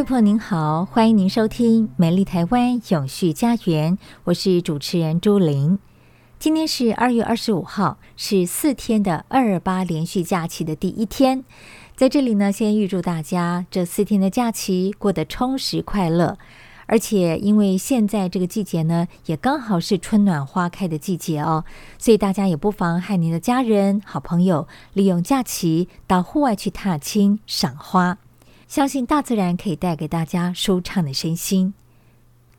位朋友您好，欢迎您收听《美丽台湾永续家园》，我是主持人朱琳。今天是二月二十五号，是四天的二二八连续假期的第一天。在这里呢，先预祝大家这四天的假期过得充实快乐。而且因为现在这个季节呢，也刚好是春暖花开的季节哦，所以大家也不妨和您的家人、好朋友利用假期到户外去踏青、赏花。相信大自然可以带给大家舒畅的身心。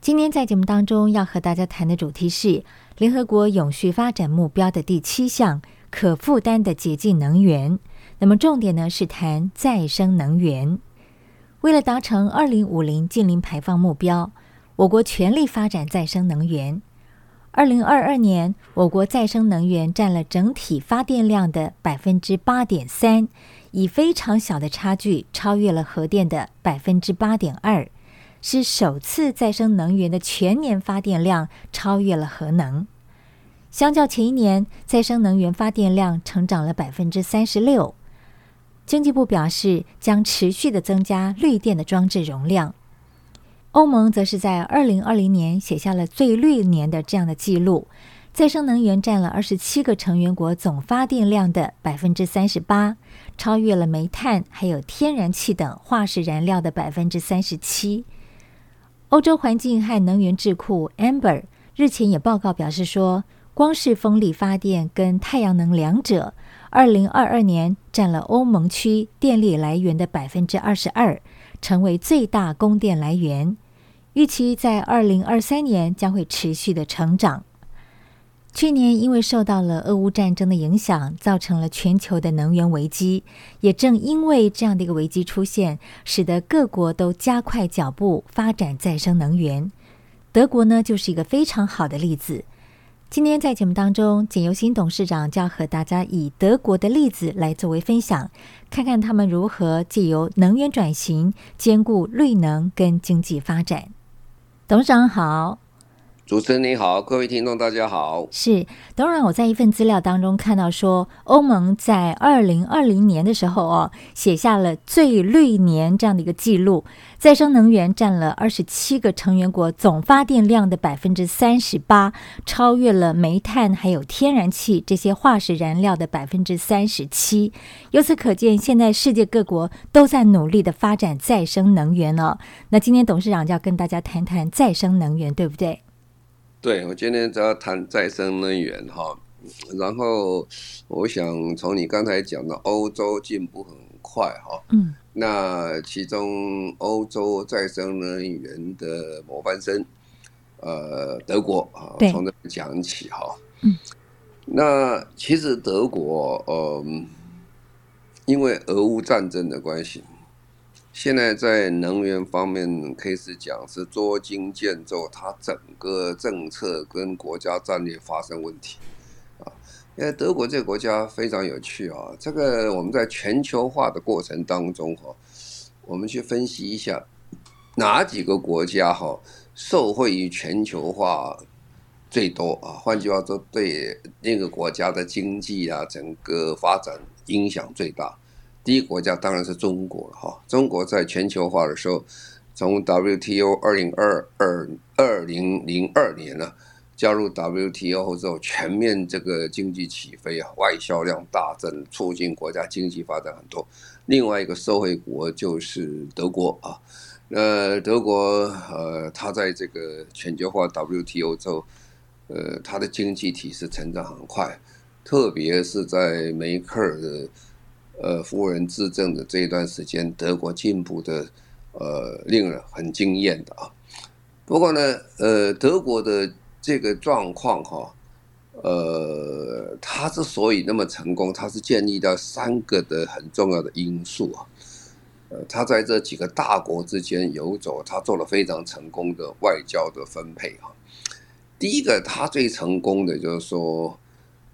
今天在节目当中要和大家谈的主题是联合国永续发展目标的第七项——可负担的洁净能源。那么重点呢是谈再生能源。为了达成二零五零净零排放目标，我国全力发展再生能源。二零二二年，我国再生能源占了整体发电量的百分之八点三。以非常小的差距超越了核电的百分之八点二，是首次再生能源的全年发电量超越了核能。相较前一年，再生能源发电量成长了百分之三十六。经济部表示，将持续的增加绿电的装置容量。欧盟则是在二零二零年写下了最绿年的这样的记录，再生能源占了二十七个成员国总发电量的百分之三十八。超越了煤炭还有天然气等化石燃料的百分之三十七。欧洲环境和能源智库 Amber 日前也报告表示说，光是风力发电跟太阳能两者，二零二二年占了欧盟区电力来源的百分之二十二，成为最大供电来源。预期在二零二三年将会持续的成长。去年因为受到了俄乌战争的影响，造成了全球的能源危机。也正因为这样的一个危机出现，使得各国都加快脚步发展再生能源。德国呢，就是一个非常好的例子。今天在节目当中，简尤新董事长就要和大家以德国的例子来作为分享，看看他们如何借由能源转型，兼顾绿能跟经济发展。董事长好。主持人你好，各位听众大家好。是，当然我在一份资料当中看到说，欧盟在二零二零年的时候哦，写下了最绿年这样的一个记录，再生能源占了二十七个成员国总发电量的百分之三十八，超越了煤炭还有天然气这些化石燃料的百分之三十七。由此可见，现在世界各国都在努力的发展再生能源哦。那今天董事长就要跟大家谈谈再生能源，对不对？对，我今天主要谈再生能源哈，然后我想从你刚才讲的欧洲进步很快哈，嗯，那其中欧洲再生能源的模范生，呃，德国啊，从这讲起哈，嗯，那其实德国，嗯，因为俄乌战争的关系。现在在能源方面，可以是讲是捉襟见肘，它整个政策跟国家战略发生问题啊。因为德国这个国家非常有趣啊，这个我们在全球化的过程当中哈，我们去分析一下哪几个国家哈受惠于全球化最多啊？换句话说，对那个国家的经济啊，整个发展影响最大。第一国家当然是中国了哈，中国在全球化的时候，从 WTO 二零二二二零零二年呢加入 WTO 之后，全面这个经济起飞啊，外销量大增，促进国家经济发展很多。另外一个受惠国就是德国啊，呃，德国呃，它在这个全球化 WTO 之后，呃，它的经济体是成长很快，特别是在梅克尔的呃夫人执政的这一段时间，德国进步的呃令人很惊艳的啊。不过呢，呃，德国的这个状况哈，呃，它之所以那么成功，它是建立到三个的很重要的因素啊。呃，它在这几个大国之间游走，他做了非常成功的外交的分配哈。第一个，他最成功的就是说，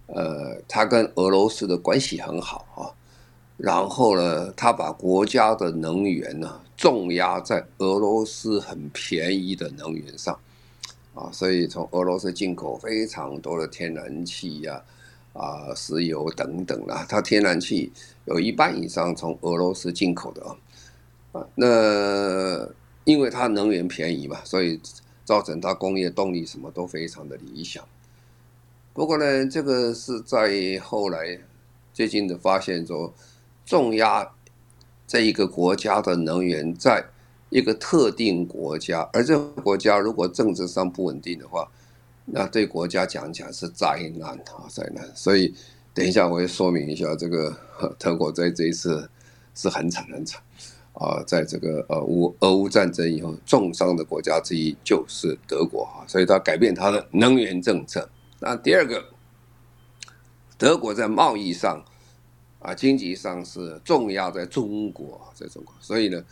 呃，他跟俄罗斯的关系很好啊。然后呢，他把国家的能源呢重压在俄罗斯很便宜的能源上，啊，所以从俄罗斯进口非常多的天然气呀、啊、石油等等啦。他天然气有一半以上从俄罗斯进口的啊。啊，那因为它能源便宜嘛，所以。造成它工业动力什么都非常的理想，不过呢，这个是在后来最近的发现说，重压这一个国家的能源在一个特定国家，而这个国家如果政治上不稳定的话，那对国家讲起来是灾难啊，灾难。所以等一下我会说明一下，这个 德国在这一次是很惨很惨。啊，在这个呃乌俄乌战争以后，重伤的国家之一就是德国啊，所以他改变他的能源政策。那第二个，德国在贸易上啊，经济上是重压在中国，在中国，所以呢，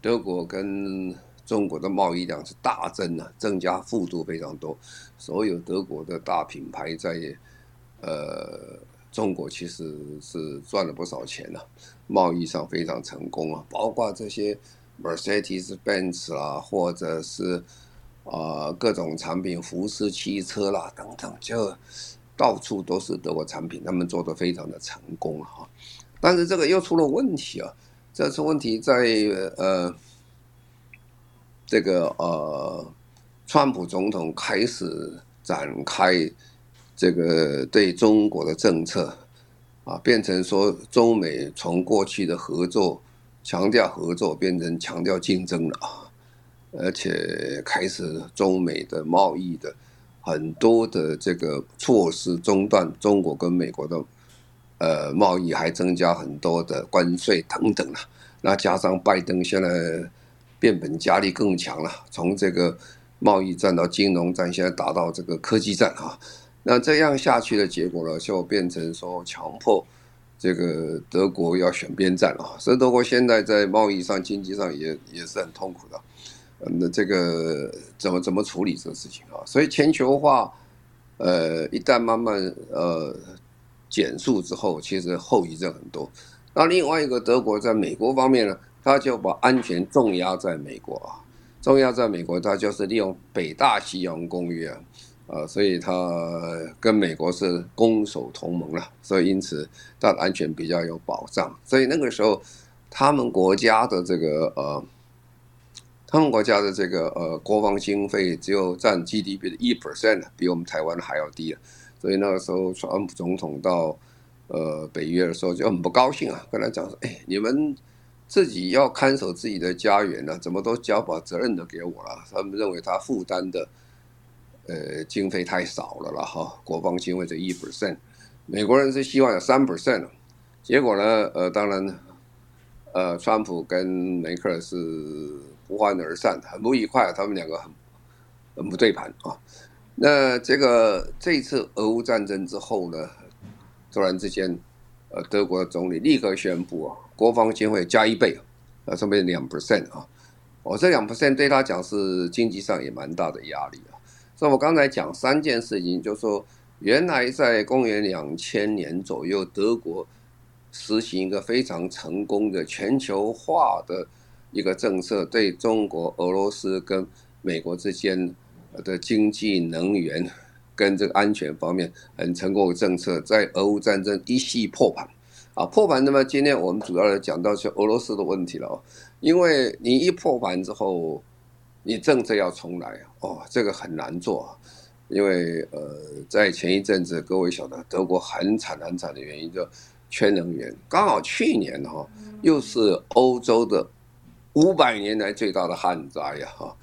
德国跟中国的贸易量是大增啊，增加幅度非常多。所有德国的大品牌在呃。中国其实是赚了不少钱了，贸易上非常成功啊，包括这些 Mercedes-Benz 啦，或者是啊、各种产品，福斯汽车啦等等，就到处都是德国产品，他们做的非常的成功哈。但是这个又出了问题啊，这次问题在呃这个呃，川普总统开始展开。这个对中国的政策啊，变成说中美从过去的合作强调合作，变成强调竞争了啊，而且开始中美的贸易的很多的这个措施中断中国跟美国的呃贸易，还增加很多的关税等等了。那加上拜登现在变本加厉更强了，从这个贸易战到金融战，现在打到这个科技战啊。那这样下去的结果呢，就变成说强迫这个德国要选边站啊，所以德国现在在贸易上、经济上也也是很痛苦的。那这个怎么怎么处理这个事情啊？所以全球化，呃，一旦慢慢呃减速之后，其实后遗症很多。那另外一个德国在美国方面呢，他就把安全重压在美国啊，重压在美国，他就是利用北大西洋公约啊。呃，所以他跟美国是攻守同盟了，所以因此他的安全比较有保障。所以那个时候，他们国家的这个呃，他们国家的这个呃国防经费只有占 GDP 的一 percent，比我们台湾还要低了。所以那个时候，川普总统到呃北约的时候就很不高兴啊，跟他讲说：“哎，你们自己要看守自己的家园呢，怎么都交把责任都给我了？”他们认为他负担的。呃，经费太少了了哈，国防经费只一 percent，美国人是希望有三 percent，结果呢，呃，当然，呃，川普跟梅克尔是不欢而散，很不愉快，他们两个很很不对盘啊。那这个这次俄乌战争之后呢，突然之间，呃，德国总理立刻宣布啊，国防经费加一倍，啊，上面两 percent 啊，我这两 percent 对他讲是经济上也蛮大的压力啊。所以我刚才讲三件事情，就是说，原来在公元两千年左右，德国实行一个非常成功的全球化的一个政策，对中国、俄罗斯跟美国之间的经济、能源跟这个安全方面很成功的政策，在俄乌战争一系破盘啊，破盘。那么今天我们主要来讲到是俄罗斯的问题了哦，因为你一破盘之后。你政策要重来哦，这个很难做，啊因为呃，在前一阵子各位晓得德国很惨很惨的原因就缺能源，刚好去年哈又是欧洲的五百年来最大的旱灾呀哈，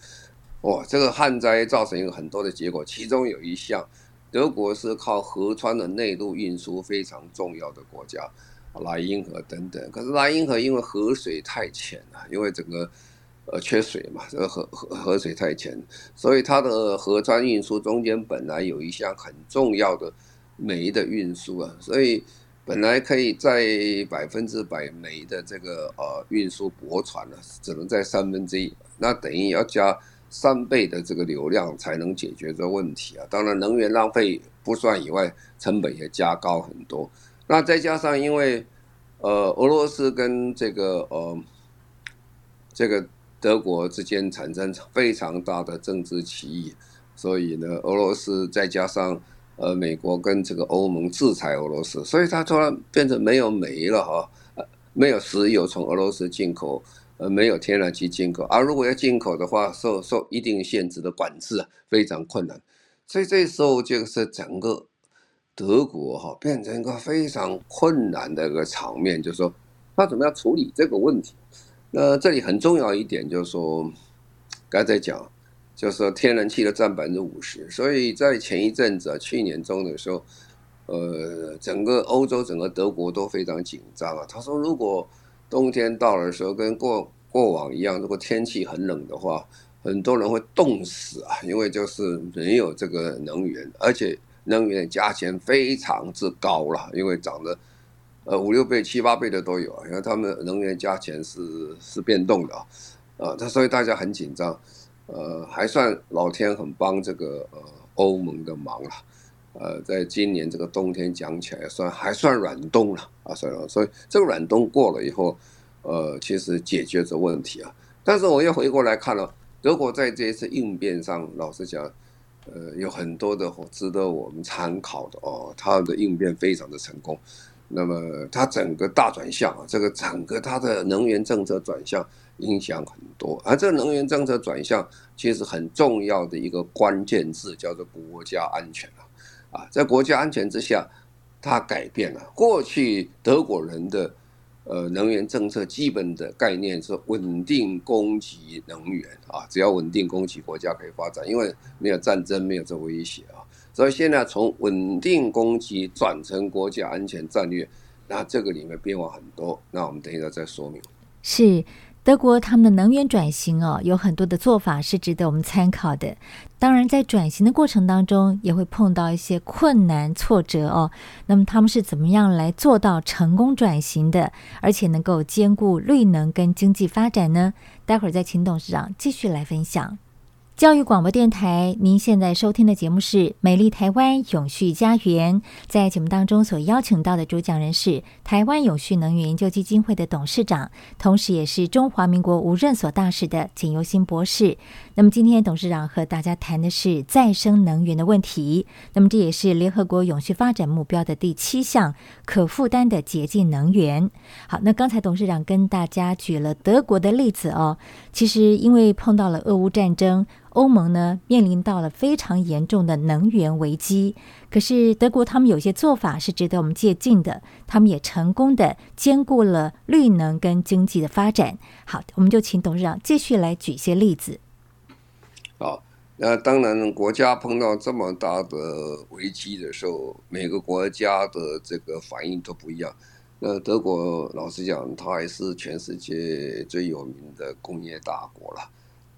哇，这个旱灾造成一个很多的结果，其中有一项德国是靠河川的内陆运输非常重要的国家，莱茵河等等。可是莱茵河因为河水太浅了，因为整个呃缺水嘛，这个河河河水太浅，所以它的河川运输中间本来有一项很重要的煤的运输啊，所以本来可以在百分之百煤的这个呃运输驳船呢，只能在三分之一，那等于要加。三倍的这个流量才能解决这问题啊！当然，能源浪费不算以外，成本也加高很多。那再加上因为，呃，俄罗斯跟这个呃，这个德国之间产生非常大的政治歧义，所以呢，俄罗斯再加上呃，美国跟这个欧盟制裁俄罗斯，所以它突然变成没有煤了哈，没有石油从俄罗斯进口。呃，没有天然气进口，而、如果要进口的话，受受一定限制的管制啊，非常困难。所以这时候就是整个德国哈、变成一个非常困难的一个场面，就是说他怎么样处理这个问题？那这里很重要一点就是说，刚才讲，就是说天然气的占百分之五十，所以在前一阵子啊，去年中的时候，呃，整个欧洲、整个德国都非常紧张啊。他说如果冬天到了的时候，跟过过往一样，如果天气很冷的话，很多人会冻死啊，因为就是没有这个能源，而且能源的价钱非常之高了，因为涨了呃五六倍、七八倍的都有啊，因为他们能源价钱是是变动的啊，啊，他所以大家很紧张，呃，还算老天很帮这个呃欧盟的忙了。呃，在今年这个冬天讲起来算还算软冬了啊，算了，所以这个软冬过了以后，呃，其实解决这问题啊。但是我又回过来看了，德国在这一次应变上，老实讲，呃，有很多的值得我们参考的哦。他的应变非常的成功，那么他整个大转向啊，这个整个他的能源政策转向影响很多，而这个能源政策转向其实很重要的一个关键字叫做国家安全啊。啊，在国家安全之下，它改变了过去德国人的呃能源政策基本的概念是稳定供给能源啊，只要稳定供给，国家可以发展，因为没有战争，没有这威胁啊。所以现在从稳定供给转成国家安全战略，那这个里面变化很多。那我们等一下再说明。是。德国他们的能源转型哦，有很多的做法是值得我们参考的。当然，在转型的过程当中，也会碰到一些困难挫折哦。那么他们是怎么样来做到成功转型的，而且能够兼顾绿能跟经济发展呢？待会儿再请董事长继续来分享。教育广播电台，您现在收听的节目是《美丽台湾永续家园》。在节目当中所邀请到的主讲人是台湾永续能源研究基金会的董事长，同时也是中华民国无任所大使的景尤新博士。那么今天董事长和大家谈的是再生能源的问题。那么这也是联合国永续发展目标的第七项，可负担的洁净能源。好，那刚才董事长跟大家举了德国的例子哦，其实因为碰到了俄乌战争。欧盟呢，面临到了非常严重的能源危机，可是德国他们有些做法是值得我们借鉴的，他们也成功的兼顾了绿能跟经济的发展。好，我们就请董事长继续来举一些例子。啊，那当然，国家碰到这么大的危机的时候，每个国家的这个反应都不一样。那德国老实讲，它还是全世界最有名的工业大国了。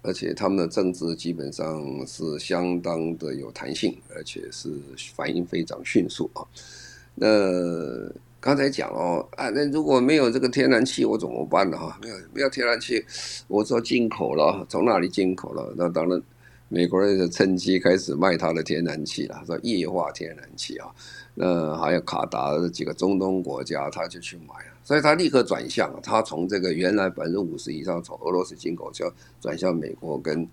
而且他们的政治基本上是相当的有弹性，而且是反应非常迅速啊。那刚才讲哦，啊，那如果没有这个天然气，我怎么办呢？哈，没有没有天然气，我说进口了，从哪里进口了？那当然，美国人就趁机开始卖他的天然气了，说液化天然气啊。那还有卡达几个中东国家，他就去买。所以他立刻转向，他从这个原来百分之五十以上从俄罗斯进口，就转向美国跟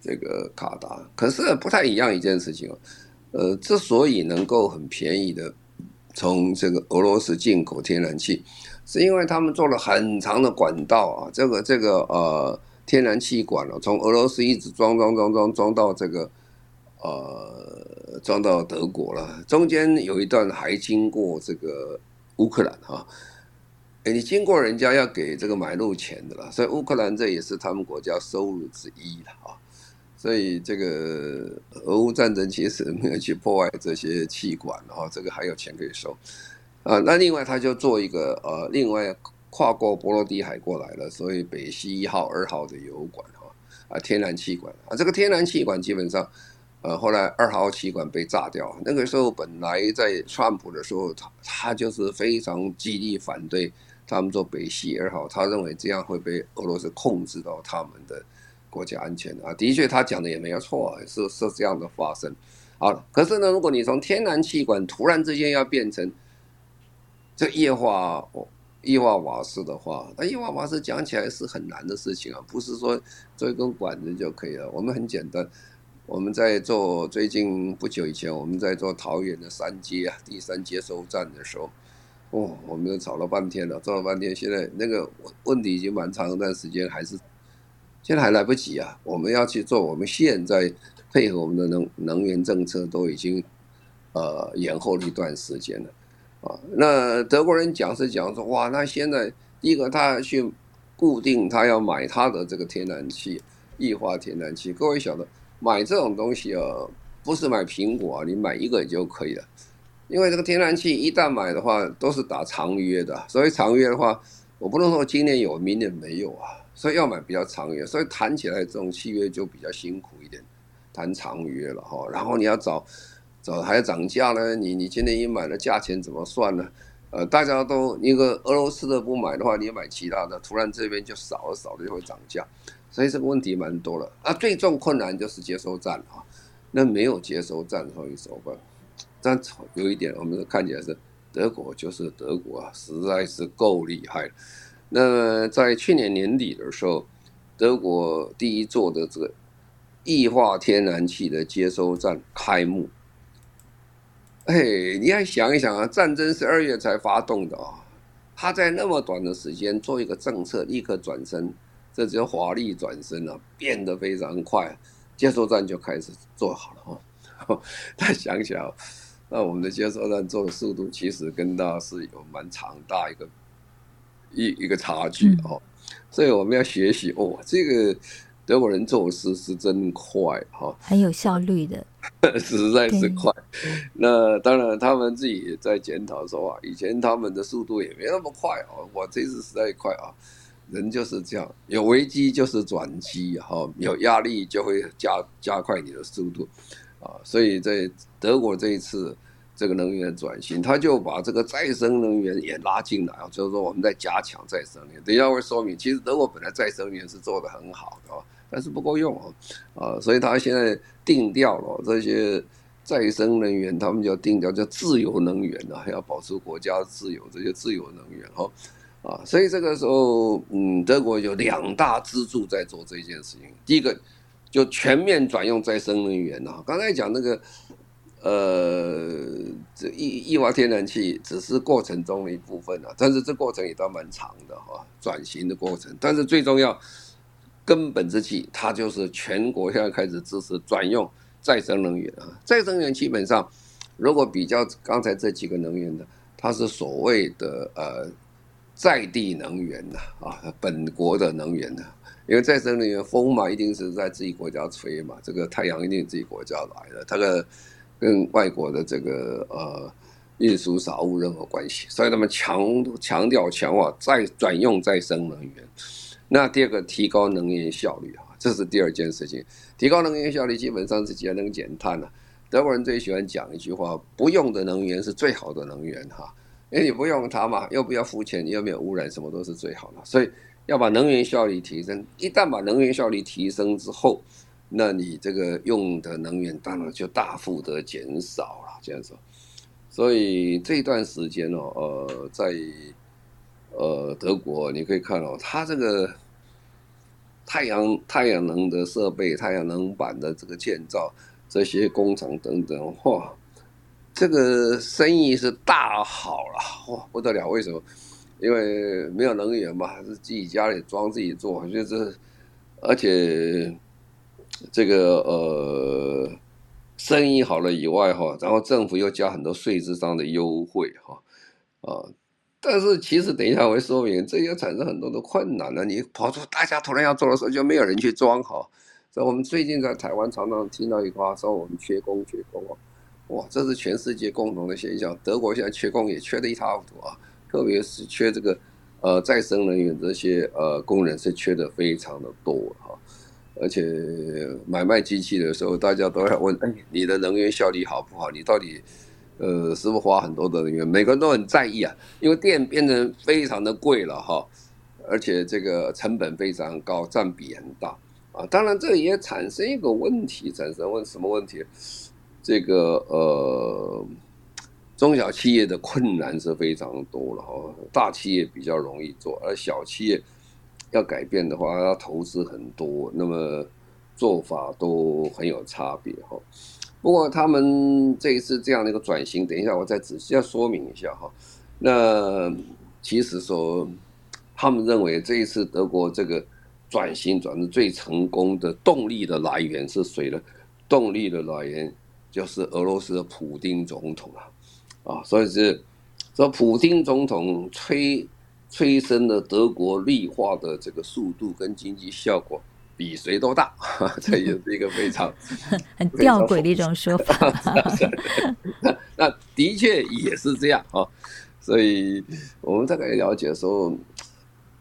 这个卡达。可是不太一样一件事情哦，呃，之所以能够很便宜的从这个俄罗斯进口天然气，是因为他们做了很长的管道啊，这个这个呃天然气管了，从俄罗斯一直装装装装装到这个呃装到德国了，中间有一段还经过这个乌克兰哈。你经过人家要给这个买路钱的了，所以乌克兰这也是他们国家收入之一了啊。所以这个俄乌战争其实没有去破坏这些气管，啊这个还有钱可以收。啊，那另外他就做一个呃，另外跨过波罗的海过来了，所以北溪一号、二号的油管哈啊，天然气管啊，这个天然气管基本上。呃，后来二号气管被炸掉。那个时候本来在川普的时候，他他就是非常极力反对他们做北溪二号，他认为这样会被俄罗斯控制到他们的国家安全啊。的确，他讲的也没有错，是是这样的发生。好，可是呢，如果你从天然气管突然之间要变成这液化哦化瓦斯的话，那液化瓦斯讲起来是很难的事情啊，不是说做一根管子就可以了。我们很简单。我们在做最近不久以前，我们在做桃园的三接啊，第三接收站的时候，哦，我们都吵了半天了，做了半天，现在那个问题已经蛮长一段时间，还是现在还来不及啊！我们要去做，我们现在配合我们的能能源政策都已经呃延后了一段时间了啊。那德国人讲是讲说，哇，那现在第一个他去固定他要买他的这个天然气，液化天然气，各位晓得。买这种东西啊，不是买苹果，你买一个就可以了。因为这个天然气一旦买的话，都是打长约的。所以长约的话，我不能说今年有，明年没有啊。所以要买比较长约，所以谈起来这种契约就比较辛苦一点，谈长约了哈。然后你要找还要涨价呢，你你今天一买的价钱怎么算呢？呃，大家都一个俄罗斯的不买的话，你买其他的，突然这边就少了，少了就会涨价。所以这个问题蛮多了啊，最重困难就是接收站啊，那没有接收站的话怎么办？但有一点，我们看起来是德国就是德国啊，实在是够厉害。那在去年年底的时候，德国第一座的这个液化天然气的接收站开幕。哎，你要想一想啊，战争是二月才发动的啊，他在那么短的时间做一个政策，立刻转身。这只有华丽转身了，变得非常快，接收站就开始做好了哦。他想想，那我们的接收站做的速度其实跟他是有蛮长大一个一一个差距哦，所以我们要学习哦，这个德国人做事是真快哈，很有效率的，实在是快。那当然，他们自己也在检讨说啊，以前他们的速度也没那么快哦，我这次实在快啊。人就是这样，有危机就是转机，哈，有压力就会加加快你的速度，啊，所以在德国这一次这个能源转型，他就把这个再生能源也拉进来啊，就是说我们在加强再生能源。等一下会说明，其实德国本来再生能源是做得很好的，但是不够用啊，啊，所以他现在定调了这些再生能源，他们就定调叫自由能源了，还要保持国家自由，这些自由能源哈。啊，所以这个时候，嗯，德国有两大支柱在做这件事情。第一个，就全面转用再生能源啊。刚才讲那个，呃，这液液化天然气只是过程中的一部分啊，但是这过程也倒蛮长的哈，转型的过程。但是最重要，根本之计，它就是全国现在开始支持转用再生能源啊。再生能源基本上，如果比较刚才这几个能源的，它是所谓的呃。在地能源呐，啊，本国的能源呐，因为再生能源风嘛，一定是在自己国家吹嘛，这个太阳一定自己国家来的，它的跟外国的这个呃运输少无任何关系，所以他们强强调强化再转用再生能源。那第二个，提高能源效率啊，这是第二件事情。提高能源效率基本上是节能减碳了。德国人最喜欢讲一句话：不用的能源是最好的能源哈。因为你不用它嘛，又不要付钱，又没有污染，什么都是最好的。所以要把能源效率提升。一旦把能源效率提升之后，那你这个用的能源当然就大幅的减少了。这样说，所以这段时间哦，呃，在呃德国你可以看到，它这个太阳太阳能的设备、太阳能板的这个建造，这些工厂等等，嚯！这个生意是大好了，哇，不得了！为什么？因为没有能源嘛，是自己家里装自己做，就是，而且这个呃，生意好了以外哈，然后政府又加很多税制上的优惠哈，啊，但是其实等一下我会说明，这也产生很多的困难了。你跑出大家突然要做的时候，就没有人去装哈，所以我们最近在台湾常常听到一句话说我们缺工缺工啊，哇，这是全世界共同的现象。德国现在缺工也缺得一塌糊涂啊，特别是缺这个呃再生能源这些呃工人是缺的非常的多哈。而且买卖机器的时候，大家都要问：哎，你的能源效率好不好？你到底呃是不是花很多的人员？每个人都很在意啊，因为电变成非常的贵了哈，而且这个成本非常高，占比很大啊。当然，这也产生一个问题，产生问什么问题？这个呃，中小企业的困难是非常多了哈，大企业比较容易做，而小企业。要改变的话，要投资很多，那么做法都很有差别哈。不过他们这一次这样的一个转型，等一下我再仔细要说明一下哈。那其实说，他们认为这一次德国这个转型转的最成功的动力的来源是谁呢？动力的来源就是俄罗斯的普丁总统啊，啊，所以是说普丁总统催。催生了德国绿化的这个速度跟经济效果比谁都大，这也是一个非常 很吊诡的一种说法。那的确也是这样啊，所以我们大概了解说，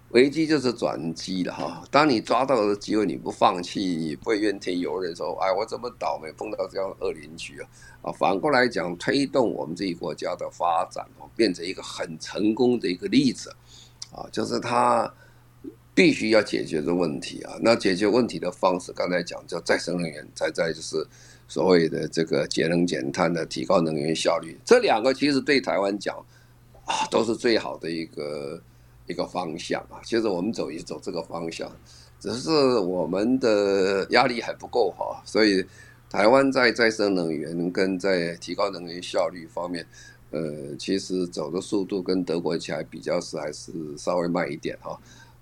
危机就是转机的哈。当你抓到的机会，你不放弃，你不会怨天尤人说，哎，我怎么倒霉碰到这样的恶邻居啊？啊，反过来讲，推动我们这一国家的发展哦，变成一个很成功的一个例子。啊，就是他必须要解决的问题啊。那解决问题的方式，刚才讲叫再生能源，再再就是所谓的这个节能减碳的提高能源效率。这两个其实对台湾讲啊，都是最好的一个一个方向啊。其实我们走一走这个方向，只是我们的压力还不够哈，所以台湾在再生能源跟在提高能源效率方面。呃，其实走的速度跟德国起来比较是还是稍微慢一点哈，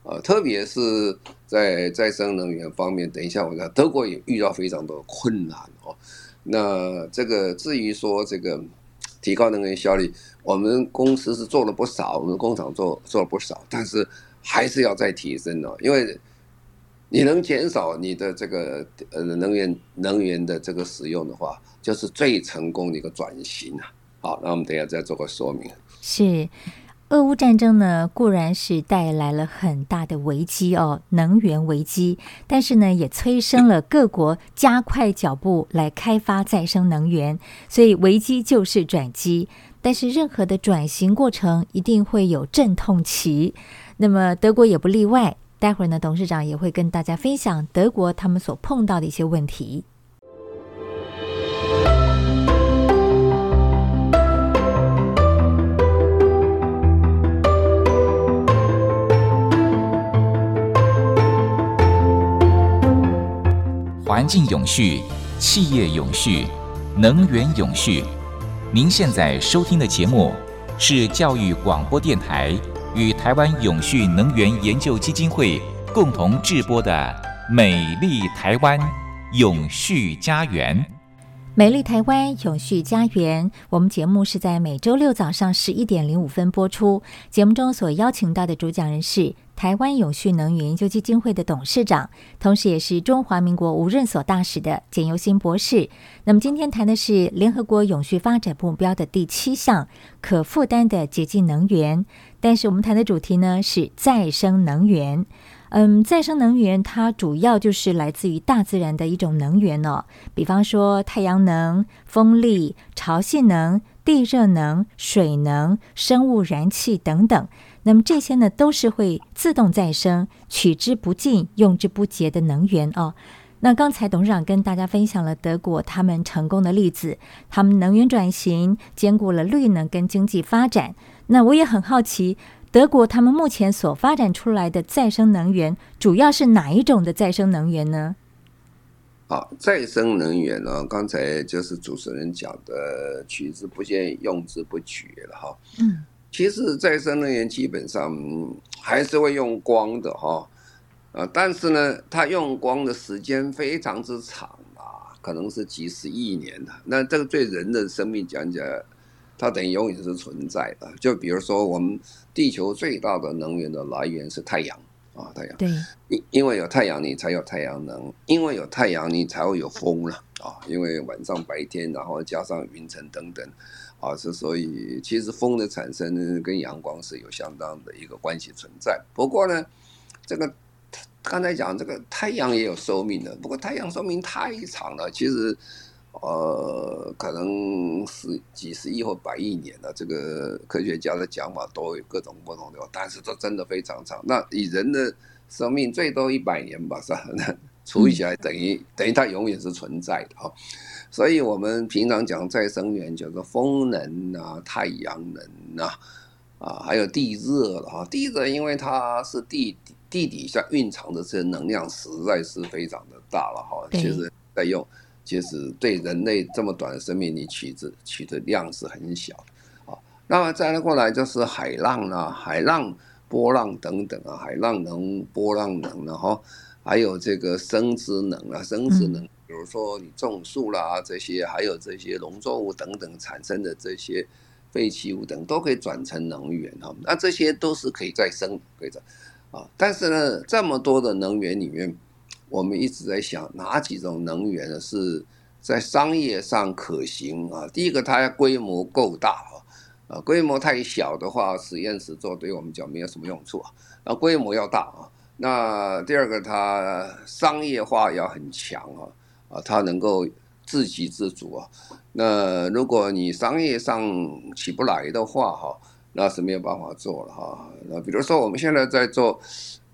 呃，特别是在再生能源方面，等一下我讲，德国也遇到非常多的困难哦。那这个至于说这个提高能源效率，我们公司是做了不少，我们工厂做做了不少，但是还是要再提升哦，因为你能减少你的这个呃能源能源的这个使用的话，就是最成功的一个转型啊。好，那我们等一下再做个说明。是，俄乌战争呢，固然是带来了很大的危机哦，能源危机，但是呢，也催生了各国加快脚步来开发再生能源，所以危机就是转机。但是任何的转型过程一定会有阵痛期，那么德国也不例外。待会儿呢，董事长也会跟大家分享德国他们所碰到的一些问题。环境永续，企业永续，能源永续。您现在收听的节目是教育广播电台与台湾永续能源研究基金会共同制播的《美丽台湾永续家园》。美丽台湾永续家园，我们节目是在每周六早上十一点零五分播出。节目中所邀请到的主讲人是台湾永续能源研究基金会的董事长，同时也是中华民国无任所大使的简尤新博士。那么今天谈的是联合国永续发展目标的第七项可负担的洁净能源，但是我们谈的主题呢是再生能源。嗯，再生能源它主要就是来自于大自然的一种能源哦，比方说太阳能、风力、潮汐能、地热能、水能、生物燃气等等。那么这些呢，都是会自动再生、取之不尽、用之不竭的能源哦。那刚才董事长跟大家分享了德国他们成功的例子，他们能源转型兼顾了绿能跟经济发展。那我也很好奇。德国他们目前所发展出来的再生能源，主要是哪一种的再生能源呢？好，再生能源呢，刚才就是主持人讲的，取之不尽，用之不竭了哈。嗯，其实再生能源基本上还是会用光的哈，啊，但是呢，它用光的时间非常之长啊，可能是几十亿年的。那这个对人的生命讲起来，它等于永远是存在的。就比如说我们。地球最大的能源的来源是太阳，啊，太阳。对，因因为有太阳，你才有太阳能；因为有太阳，你才会有风了啊。因为晚上白天，然后加上云层等等，啊，是所以其实风的产生跟阳光是有相当的一个关系存在。不过呢，这个刚才讲这个太阳也有寿命的，不过太阳寿命太长了，其实。呃，可能是几十亿或百亿年的这个科学家的讲法都有各种不同的，但是这真的非常长。那以人的生命最多一百年吧，是吧？那除以起来等于等于它永远是存在的哈。所以我们平常讲再生源，叫做风能啊、太阳能啊，啊，还有地热了哈。地热因为它是地地底下蕴藏的这些能量实在是非常的大了哈。其实在用。其实对人类这么短的生命，你取的取的量是很小的啊。那么再来过来就是海浪啊，海浪、波浪等等啊，海浪能、波浪能，然后还有这个生殖能啊，生殖能，比如说你种树啦这些，还有这些农作物等等产生的这些废弃物等，都可以转成能源哈。那这些都是可以再生，可以的啊。但是呢，这么多的能源里面。我们一直在想哪几种能源呢？是在商业上可行啊？第一个，它要规模够大啊，啊，规模太小的话，实验室做对我们讲没有什么用处啊。啊，规模要大啊。那第二个，它商业化要很强啊，啊，它能够自给自足啊。那如果你商业上起不来的话，哈，那是没有办法做了哈。那比如说我们现在在做。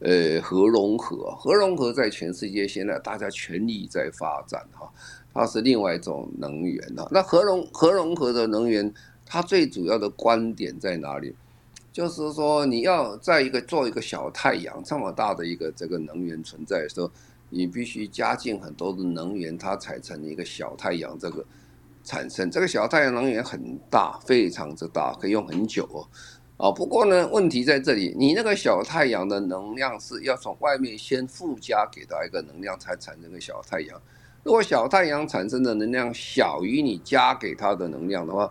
呃，核融合，核融合在全世界现在大家全力在发展哈，它是另外一种能源啊。那核融核融合的能源，它最主要的观点在哪里？就是说你要在一个做一个小太阳这么大的一个这个能源存在的时候，你必须加进很多的能源，它才成一个小太阳这个产生。这个小太阳能源很大，非常之大，可以用很久哦。啊，不过呢，问题在这里，你那个小太阳的能量是要从外面先附加给它一个能量，才产生个小太阳。如果小太阳产生的能量小于你加给它的能量的话，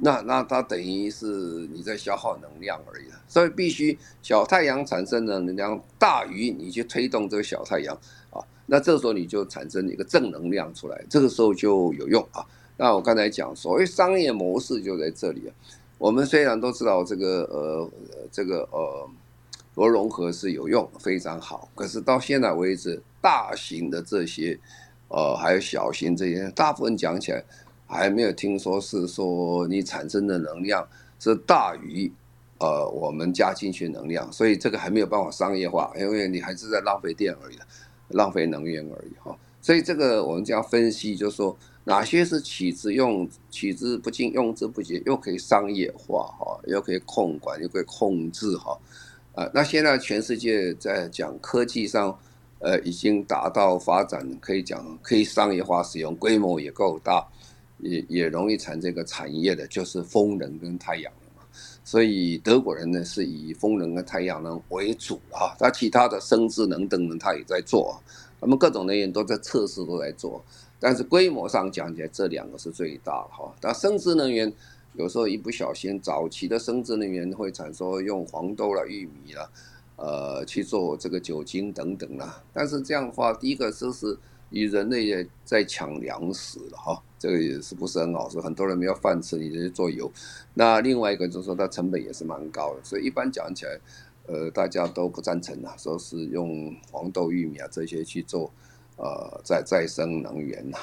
那那它等于是你在消耗能量而已。所以必须小太阳产生的能量大于你去推动这个小太阳啊，那这时候你就产生一个正能量出来，这个时候就有用啊。那我刚才讲，所谓商业模式就在这里啊。我们虽然都知道这个呃这个呃核融合是有用，非常好，可是到现在为止，大型的这些呃还有小型这些，大部分讲起来还没有听说是说你产生的能量是大于呃我们加进去能量，所以这个还没有办法商业化，因为你还是在浪费电而已，浪费能源而已哈。所以这个我们就要分析，就是说。哪些是取之用取之不尽用之不竭，又可以商业化哈，又可以控管，又可以控制哈，啊，那现在全世界在讲科技上，呃，已经达到发展，可以讲可以商业化使用，规模也够大，也也容易产这个产业的，就是风能跟太阳能嘛。所以德国人呢是以风能跟太阳能为主啊，他其他的生质能等等他也在做，他们各种能源都在测试都在做。但是规模上讲起来，这两个是最大的哈。但生质能源有时候一不小心，早期的生质能源会产生用黄豆啦、玉米啦，呃，去做这个酒精等等啦。但是这样的话，第一个就是与人类也在抢粮食了哈，这个也是不是很好，说很多人没有饭吃，你就做油。那另外一个就是说，它成本也是蛮高的，所以一般讲起来，呃，大家都不赞成啊，说是用黄豆、玉米啊这些去做。呃，再再生能源呐，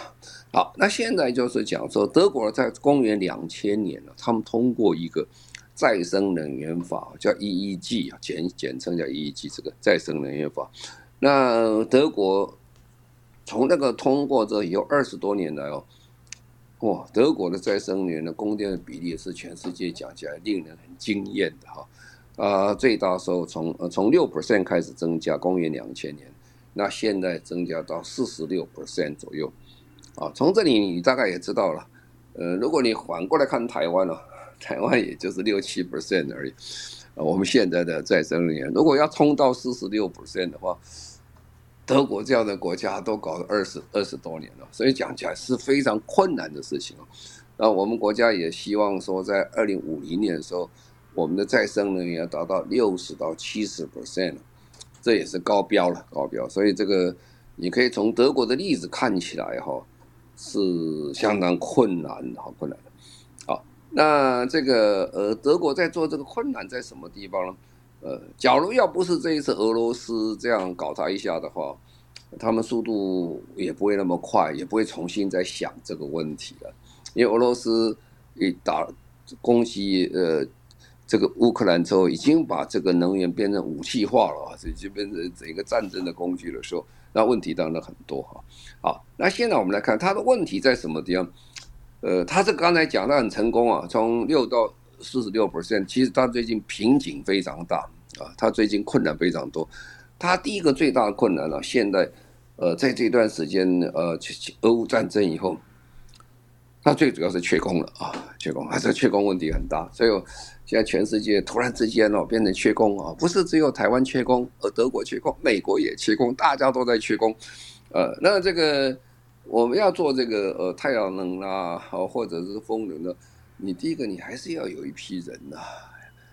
好，那现在就是讲说，德国在公元两千年呢，他们通过一个再生能源法，叫 EEG 啊，简简称叫 EEG，这个再生能源法。那德国从那个通过之后，有二十多年来哦，哇，德国的再生能源的供电的比例是全世界讲起来令人很惊艳的哈，啊，最大时候从呃从六 percent 开始增加，公元两千年。那现在增加到四十六 percent 左右，啊，从这里你大概也知道了，呃，如果你反过来看台湾了，台湾也就是六七 percent 而已，啊，我们现在的再生能源如果要冲到四十六 percent 的话，德国这样的国家都搞了二十二十多年了，所以讲起来是非常困难的事情啊。那我们国家也希望说，在二零五零年的时候，我们的再生能源要达到六十到七十 percent。这也是高标了，高标。所以这个你可以从德国的例子看起来哈，是相当困难的，好困难的。好，那这个呃，德国在做这个困难在什么地方呢？呃，假如要不是这一次俄罗斯这样搞他一下的话，他们速度也不会那么快，也不会重新再想这个问题了。因为俄罗斯一打攻击呃这个乌克兰之后，已经把这个能源变成武器化了啊，这就变成整个战争的工具的时候，那问题当然很多哈。好，那现在我们来看他的问题在什么地方？呃，他这刚才讲的很成功啊，从六到四十六 percent，其实他最近瓶颈非常大啊，他最近困难非常多。他第一个最大的困难呢、现在呃在这段时间呃俄乌战争以后。他最主要是缺工了啊，缺工，还是缺工问题很大，所以现在全世界突然之间哦变成缺工啊，不是只有台湾缺工，而德国缺工，美国也缺工，大家都在缺工，呃，那这个我们要做这个呃太阳能啊，或者是风能的，你第一个你还是要有一批人呐，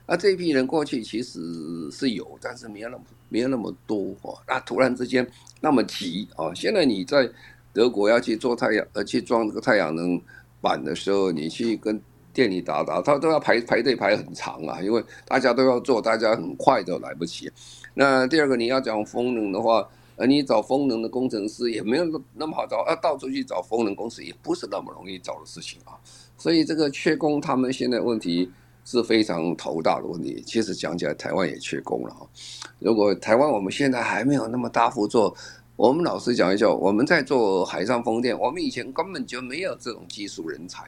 那这一批人过去其实是有，但是没有那么没有那么多哦，那突然之间那么急啊，现在你在德国要去做太阳呃去装这个太阳能。板的时候，你去跟店里打打，他都要排排队排很长啊，因为大家都要做，大家很快都来不及。那第二个，你要讲风能的话，呃，你找风能的工程师也没有那么好找，要到处去找风能公司也不是那么容易找的事情啊。所以这个缺工，他们现在问题是非常头大的问题。其实讲起来，台湾也缺工了哈。如果台湾我们现在还没有那么大幅做。我们老实讲一下，我们在做海上风电，我们以前根本就没有这种技术人才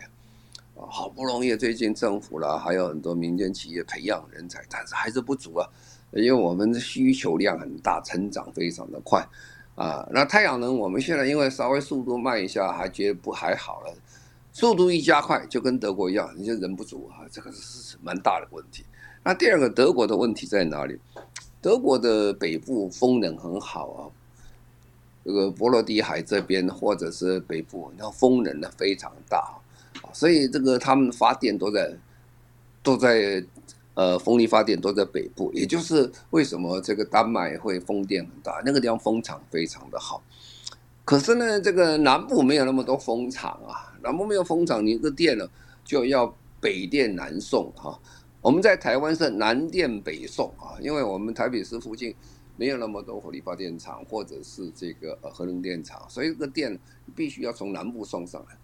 啊，好不容易最近政府啦，还有很多民间企业培养人才，但是还是不足啊，因为我们的需求量很大，成长非常的快啊。那太阳能，我们现在因为稍微速度慢一下，还觉得不还好了，速度一加快，就跟德国一样，你就人不足啊，这个是蛮大的问题。那第二个，德国的问题在哪里？德国的北部风能很好啊。这个波罗的海这边或者是北部，那风能呢非常大，所以这个他们发电都在都在呃风力发电都在北部，也就是为什么这个丹麦会风电很大，那个地方风场非常的好。可是呢，这个南部没有那么多风场啊，南部没有风场，你这个电呢就要北电南送哈。我们在台湾是南电北送啊，因为我们台北市附近。没有那么多火力发电厂，或者是这个呃核能电厂，所以这个电必须要从南部送上来。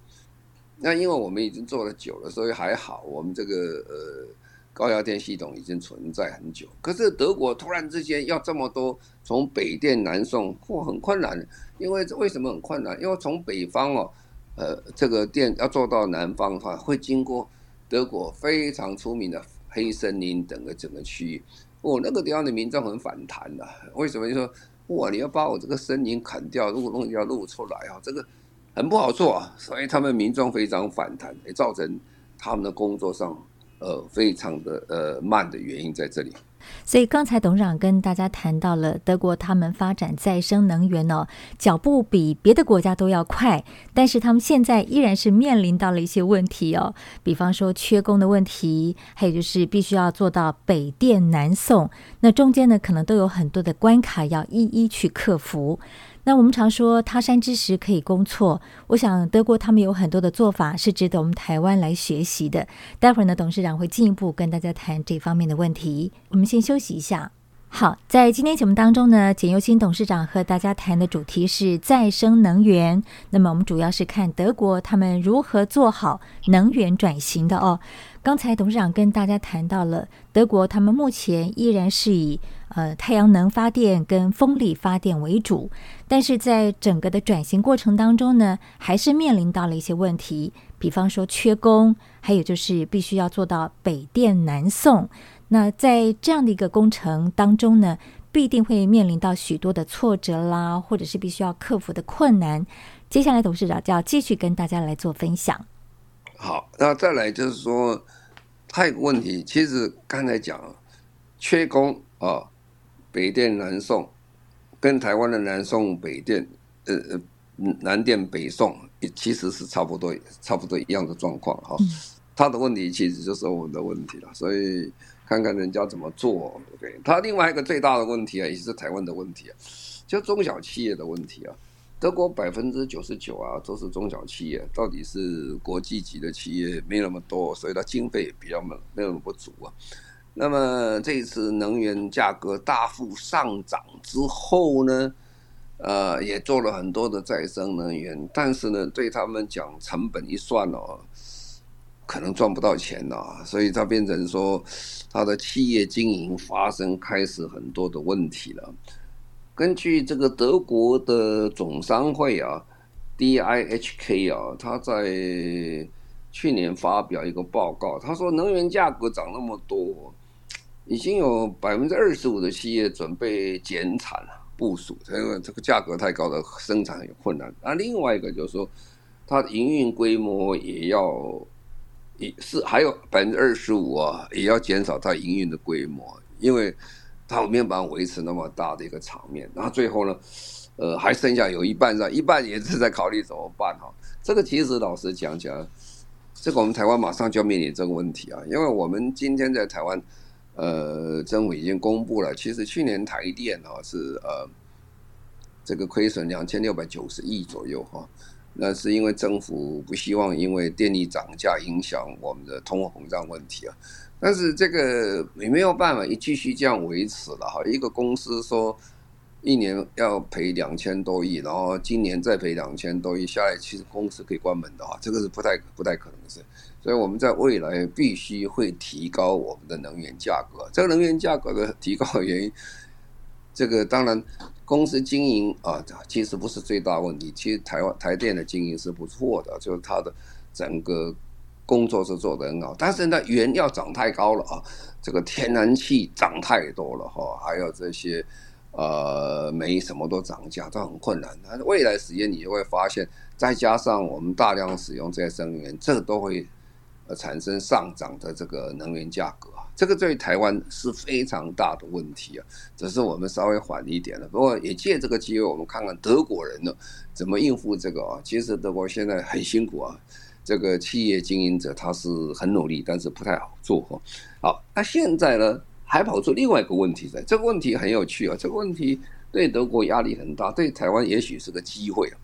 那因为我们已经做了久了，所以还好，我们这个呃高压电系统已经存在很久。可是德国突然之间要这么多从北电南送，嚯，很困难。因为为什么很困难？因为从北方哦，呃，这个电要做到南方的话，会经过德国非常出名的黑森林等个整个区域。哦，那个地方的民众很反弹的，为什么？就说哇，你要把我这个森林砍掉，如果弄掉露出来啊，这个很不好做啊，所以他们民众非常反弹，也造成他们的工作上呃非常的呃慢的原因在这里。所以刚才董事长跟大家谈到了德国，他们发展再生能源呢，脚步比别的国家都要快，但是他们现在依然是面临到了一些问题哦，比方说缺工的问题，还有就是必须要做到北电南送，那中间呢可能都有很多的关卡要一一去克服。那我们常说他山之石可以攻错，我想德国他们有很多的做法是值得我们台湾来学习的。待会儿呢，董事长会进一步跟大家谈这方面的问题。我们先休息一下。好，在今天节目当中呢，简又新董事长和大家谈的主题是再生能源。那么我们主要是看德国他们如何做好能源转型的哦。刚才董事长跟大家谈到了德国，他们目前依然是以呃太阳能发电跟风力发电为主，但是在整个的转型过程当中呢，还是面临到了一些问题，比方说缺工，还有就是必须要做到北电南送。那在这样的一个工程当中呢，必定会面临到许多的挫折啦，或者是必须要克服的困难。接下来董事长就要继续跟大家来做分享。好，那再来就是说，还有个问题，其实刚才讲缺工啊，北电南送，跟台湾的南送北电，呃呃，南电北送，其实是差不多，差不多一样的状况哈。他的问题其实就是我们的问题了，所以。看看人家怎么做。对，他另外一个最大的问题啊，也是台湾的问题啊，就中小企业的问题啊。德国百分之九十九啊都是中小企业，到底是国际级的企业没那么多，所以它经费也比较没没那么不足啊。那么这一次能源价格大幅上涨之后呢，呃，也做了很多的再生能源，但是呢，对他们讲成本一算哦，可能赚不到钱了，所以它变成说，它的企业经营发生开始很多的问题了。根据这个德国的总商会啊，DIHK 啊，他在去年发表一个报告，他说能源价格涨那么多，已经有百分之二十五的企业准备减产了，部署，因为这个价格太高的生产有困难。那另外一个就是说，它营运规模也要也是还有百分之二十五啊，也要减少它营运的规模，因为。他没有办法维持那么大的一个场面，然后最后呢，呃，还剩下有一半，在？一半也是在考虑怎么办哈。这个其实老实讲讲，这个我们台湾马上就要面临这个问题啊，因为我们今天在台湾，呃，政府已经公布了，其实去年台电啊是呃这个亏损两千六百九十亿左右哈，那是因为政府不希望因为电力涨价影响我们的通货膨胀问题啊。但是这个也没有办法，一继续这样维持了哈。一个公司说一年要赔两千多亿，然后今年再赔两千多亿下来，其实公司可以关门的哈。这个是不太不太可能的事。所以我们在未来必须会提高我们的能源价格。这个能源价格的提高的原因，这个当然公司经营啊，其实不是最大问题。其实台湾台电的经营是不错的，就是它的整个。工作是做得很好，但是呢，原料涨太高了啊，这个天然气涨太多了哈，还有这些呃煤什么都涨价，都很困难。但是未来时间你就会发现，再加上我们大量使用这些能源，这个都会呃产生上涨的这个能源价格，这个对台湾是非常大的问题啊。只是我们稍微缓一点了，不过也借这个机会，我们看看德国人呢怎么应付这个啊。其实德国现在很辛苦啊。这个企业经营者他是很努力，但是不太好做哈。好，那现在呢，还跑出另外一个问题来，这个问题很有趣啊。这个问题对德国压力很大，对台湾也许是个机会啊。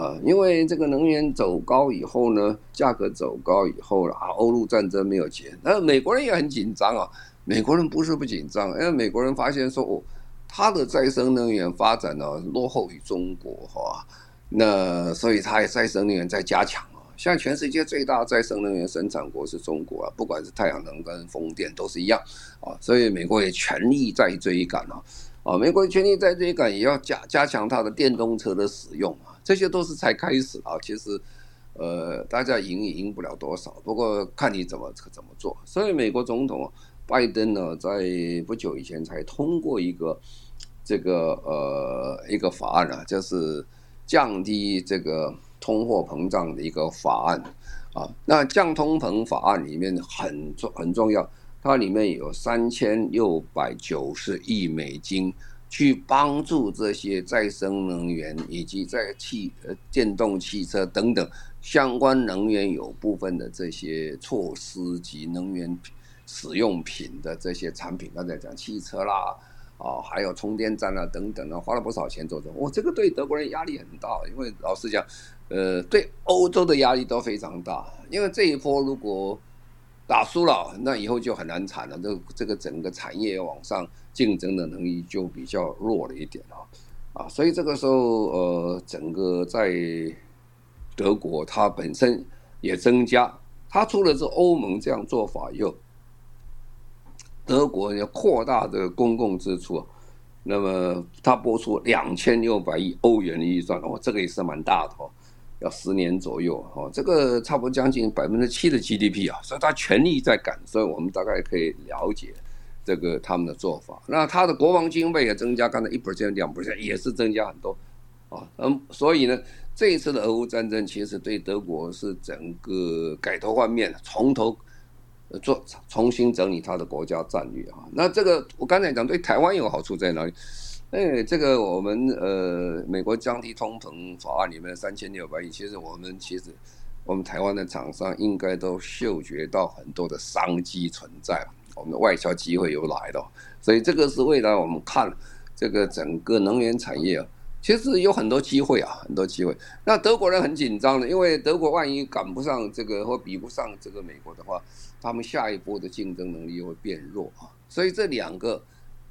啊，因为这个能源走高以后呢，价格走高以后了啊，欧陆战争没有结，那美国人也很紧张啊。美国人不是不紧张，因为美国人发现说哦，他的再生能源发展呢落后于中国哈，那所以他也再生能源在加强。像全世界最大再生能源生产国是中国啊，不管是太阳能跟风电都是一样啊，所以美国也全力在追赶啊，啊，美国全力在追赶，也要加加强它的电动车的使用啊，这些都是才开始啊，其实，呃，大家赢也赢不了多少，不过看你怎么怎么做。所以美国总统拜登呢，在不久以前才通过一个这个呃一个法案啊，就是降低这个。通货膨胀的一个法案啊，那降通膨法案里面很重很重要，它里面有三千六百九十亿美金去帮助这些再生能源以及在汽呃电动汽车等等相关能源有部分的这些措施及能源使用品的这些产品，刚才讲汽车啦。啊，还有充电站啊，等等啊，花了不少钱做这，我、这个对德国人压力很大，因为老实讲，呃，对欧洲的压力都非常大，因为这一波如果打输了，那以后就很难产了，这这个整个产业往上竞争的能力就比较弱了一点啊，啊，所以这个时候，呃，整个在德国，它本身也增加，它除了是欧盟这样做法以后。德国要扩大这个公共支出，那么他拨出两千六百亿欧元的预算哦，这个也是蛮大的哦，要十年左右哦，这个差不多将近百分之七的 GDP 啊，所以他全力在赶，所以我们大概可以了解这个他们的做法。那他的国防经费也增加，刚才一 percent 两 percent 也是增加很多啊，嗯，所以呢，这一次的俄乌战争其实对德国是整个改头换面，从头。做重新整理他的国家战略啊，那这个我刚才讲对台湾有好处在哪里？哎，这个我们呃美国降低通膨法案里面三千六百亿，其实我们其实我们台湾的厂商应该都嗅觉到很多的商机存在我们的外销机会又来了。所以这个是未来我们看这个整个能源产业啊，其实有很多机会啊，很多机会。那德国人很紧张的，因为德国万一赶不上这个或比不上这个美国的话，他们下一波的竞争能力又会变弱啊。所以这两个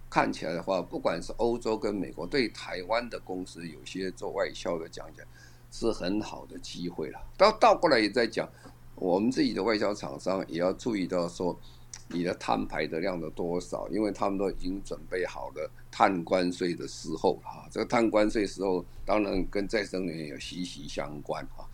看起来的话，不管是欧洲跟美国，对台湾的公司有些做外销的讲讲，是很好的机会了。到倒过来也在讲，我们自己的外销厂商也要注意到说，你的碳排的量的多少，因为他们都已经准备好了碳关税的时候哈。这个碳关税时候当然跟再生能源有息息相关哈。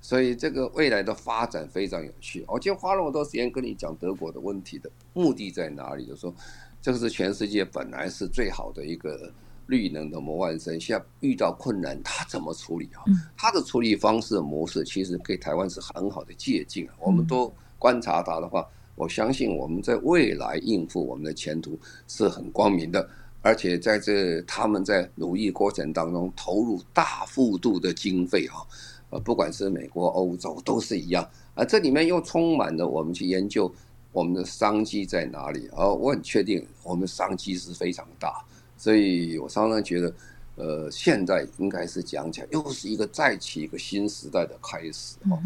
所以这个未来的发展非常有趣。我今天花那么多时间跟你讲德国的问题的目的在哪里？就是说，这个是全世界本来是最好的一个。绿能的模范生，现在遇到困难，他怎么处理啊？他的处理方式模式，其实给台湾是很好的借鉴。我们都观察他的话，我相信我们在未来应付我们的前途是很光明的。而且在这他们在努力过程当中投入大幅度的经费哈，呃，不管是美国、欧洲都是一样。而这里面又充满了我们去研究我们的商机在哪里。而我很确定，我们商机是非常大。所以我常常觉得，呃，现在应该是讲起来，又是一个再起一个新时代的开始哦。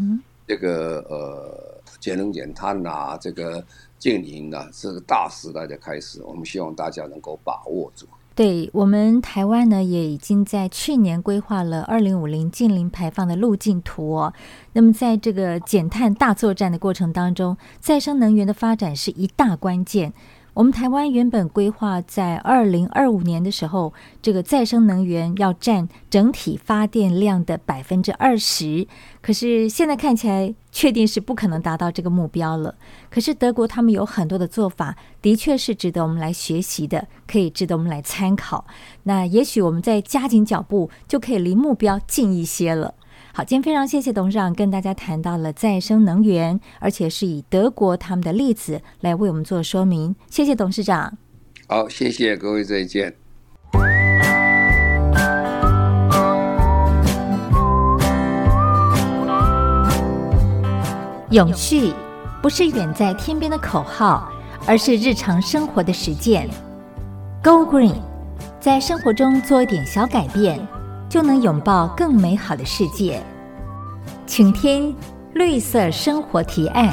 这个呃，节能减碳呐，这个净零呐，是个大时代的开始。我们希望大家能够把握住。对，我们台湾呢，也已经在去年规划了二零五零净零排放的路径图哦。那么，在这个减碳大作战的过程当中，再生能源的发展是一大关键。我们台湾原本规划在二零二五年的时候，这个再生能源要占整体发电量的百分之二十，可是现在看起来确定是不可能达到这个目标了。可是德国他们有很多的做法，的确是值得我们来学习的，可以值得我们来参考。那也许我们再加紧脚步，就可以离目标近一些了。好，今天非常谢谢董事长跟大家谈到了再生能源，而且是以德国他们的例子来为我们做说明。谢谢董事长。好，谢谢各位，再见。永续不是远在天边的口号，而是日常生活的实践。Go Green，在生活中做一点小改变。就能拥抱更美好的世界。请听绿色生活提案。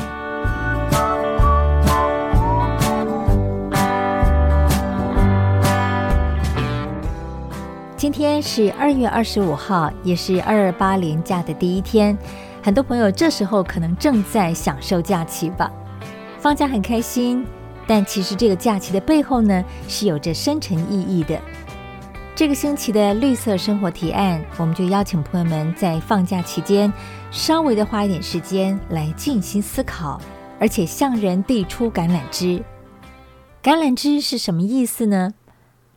今天是二月二十五号，也是二二八连假的第一天。很多朋友这时候可能正在享受假期吧，放假很开心。但其实这个假期的背后呢，是有着深层意义的。这个星期的绿色生活提案，我们就邀请朋友们在放假期间，稍微的花一点时间来静心思考，而且向人递出橄榄枝。橄榄枝是什么意思呢？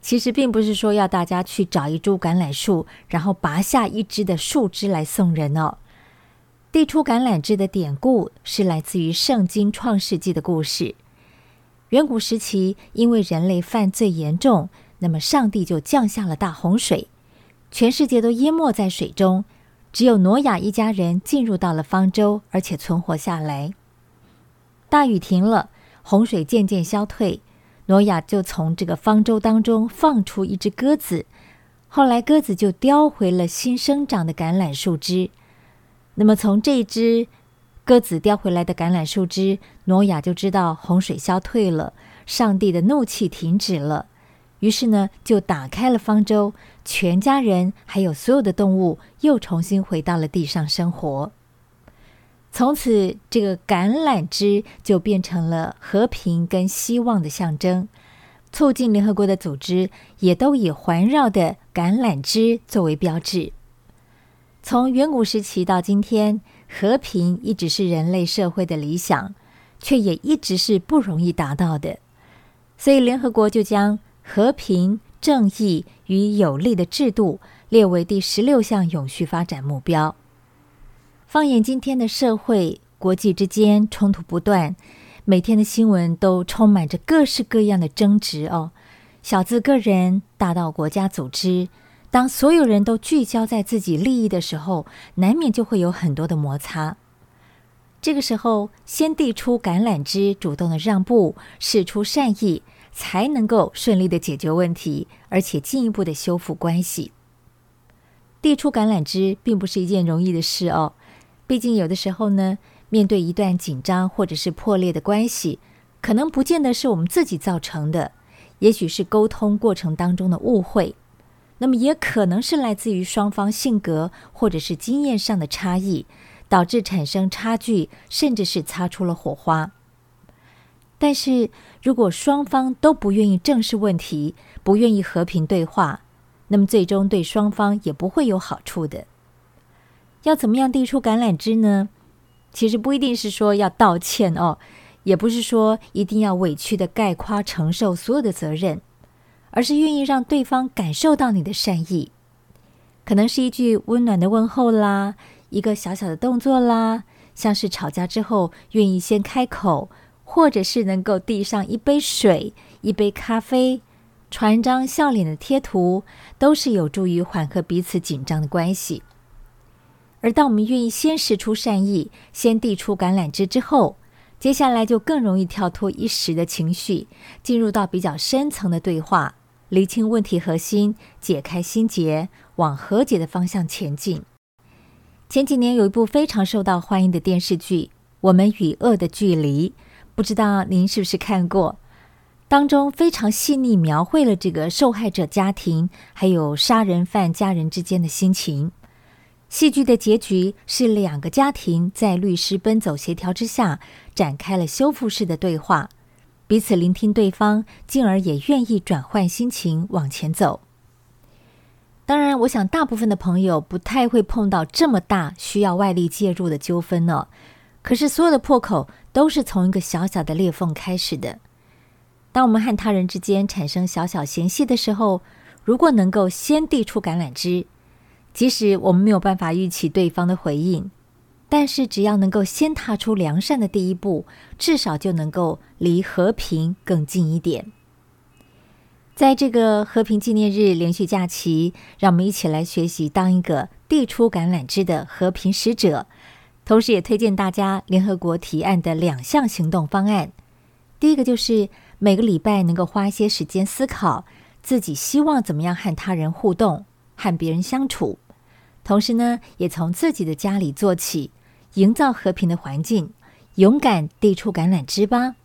其实并不是说要大家去找一株橄榄树，然后拔下一枝的树枝来送人哦。递出橄榄枝的典故是来自于圣经创世纪的故事。远古时期，因为人类犯罪严重。那么，上帝就降下了大洪水，全世界都淹没在水中，只有挪亚一家人进入到了方舟，而且存活下来。大雨停了，洪水渐渐消退，挪亚就从这个方舟当中放出一只鸽子，后来鸽子就叼回了新生长的橄榄树枝。那么，从这只鸽子叼回来的橄榄树枝，挪亚就知道洪水消退了，上帝的怒气停止了。于是呢，就打开了方舟，全家人还有所有的动物又重新回到了地上生活。从此，这个橄榄枝就变成了和平跟希望的象征。促进联合国的组织也都以环绕的橄榄枝作为标志。从远古时期到今天，和平一直是人类社会的理想，却也一直是不容易达到的。所以，联合国就将和平、正义与有利的制度列为第十六项永续发展目标。放眼今天的社会，国际之间冲突不断，每天的新闻都充满着各式各样的争执哦。小至个人，大到国家组织，当所有人都聚焦在自己利益的时候，难免就会有很多的摩擦。这个时候，先递出橄榄枝，主动的让步，使出善意，才能够顺利的解决问题，而且进一步的修复关系。递出橄榄枝并不是一件容易的事哦，毕竟有的时候呢，面对一段紧张或者是破裂的关系，可能不见得是我们自己造成的，也许是沟通过程当中的误会，那么也可能是来自于双方性格或者是经验上的差异。导致产生差距，甚至是擦出了火花。但是如果双方都不愿意正视问题，不愿意和平对话，那么最终对双方也不会有好处的。要怎么样递出橄榄枝呢？其实不一定是说要道歉哦，也不是说一定要委屈的概括承受所有的责任，而是愿意让对方感受到你的善意，可能是一句温暖的问候啦。一个小小的动作啦，像是吵架之后愿意先开口，或者是能够递上一杯水、一杯咖啡，传一张笑脸的贴图，都是有助于缓和彼此紧张的关系。而当我们愿意先释出善意，先递出橄榄枝之后，接下来就更容易跳脱一时的情绪，进入到比较深层的对话，厘清问题核心，解开心结，往和解的方向前进。前几年有一部非常受到欢迎的电视剧《我们与恶的距离》，不知道您是不是看过？当中非常细腻描绘了这个受害者家庭还有杀人犯家人之间的心情。戏剧的结局是两个家庭在律师奔走协调之下展开了修复式的对话，彼此聆听对方，进而也愿意转换心情往前走。当然，我想大部分的朋友不太会碰到这么大需要外力介入的纠纷呢。可是，所有的破口都是从一个小小的裂缝开始的。当我们和他人之间产生小小嫌隙的时候，如果能够先递出橄榄枝，即使我们没有办法预期对方的回应，但是只要能够先踏出良善的第一步，至少就能够离和平更近一点。在这个和平纪念日连续假期，让我们一起来学习当一个递出橄榄枝的和平使者。同时，也推荐大家联合国提案的两项行动方案。第一个就是每个礼拜能够花一些时间思考自己希望怎么样和他人互动、和别人相处。同时呢，也从自己的家里做起，营造和平的环境，勇敢递出橄榄枝吧。